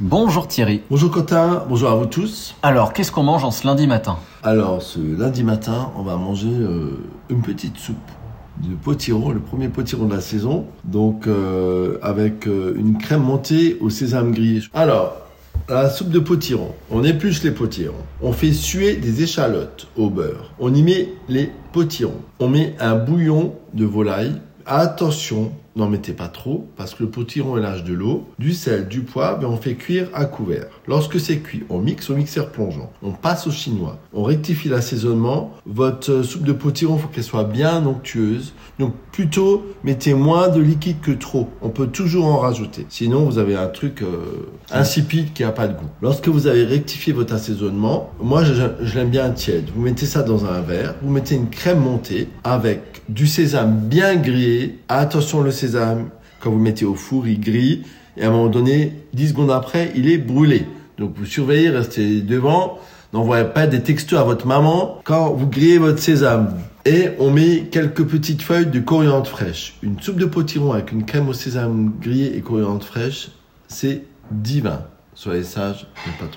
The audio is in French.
Bonjour Thierry. Bonjour Quentin, bonjour à vous tous. Alors, qu'est-ce qu'on mange en ce lundi matin? Alors, ce lundi matin, on va manger euh, une petite soupe de potiron, le premier potiron de la saison, donc euh, avec euh, une crème montée au sésame grillé. Alors, la soupe de potiron, on épluche les potirons, on fait suer des échalotes au beurre, on y met les potirons, on met un bouillon de volaille. Attention, n'en mettez pas trop parce que le potiron est l'âge de l'eau, du sel, du poivre et on fait cuire à couvert. Lorsque c'est cuit, on mixe au mixeur plongeant. On passe au chinois. On rectifie l'assaisonnement. Votre soupe de potiron, faut qu'elle soit bien onctueuse. Donc plutôt mettez moins de liquide que trop. On peut toujours en rajouter. Sinon vous avez un truc euh, insipide qui a pas de goût. Lorsque vous avez rectifié votre assaisonnement, moi je, je l'aime bien tiède. Vous mettez ça dans un verre. Vous mettez une crème montée avec du sésame bien grillé. Attention le sésame, quand vous mettez au four, il grille. Et à un moment donné, 10 secondes après, il est brûlé. Donc vous surveillez, restez devant. N'envoyez pas des textos à votre maman quand vous grillez votre sésame. Et on met quelques petites feuilles de coriandre fraîche. Une soupe de potiron avec une crème au sésame grillé et coriandre fraîche, c'est divin. Soyez sages, mais pas trop.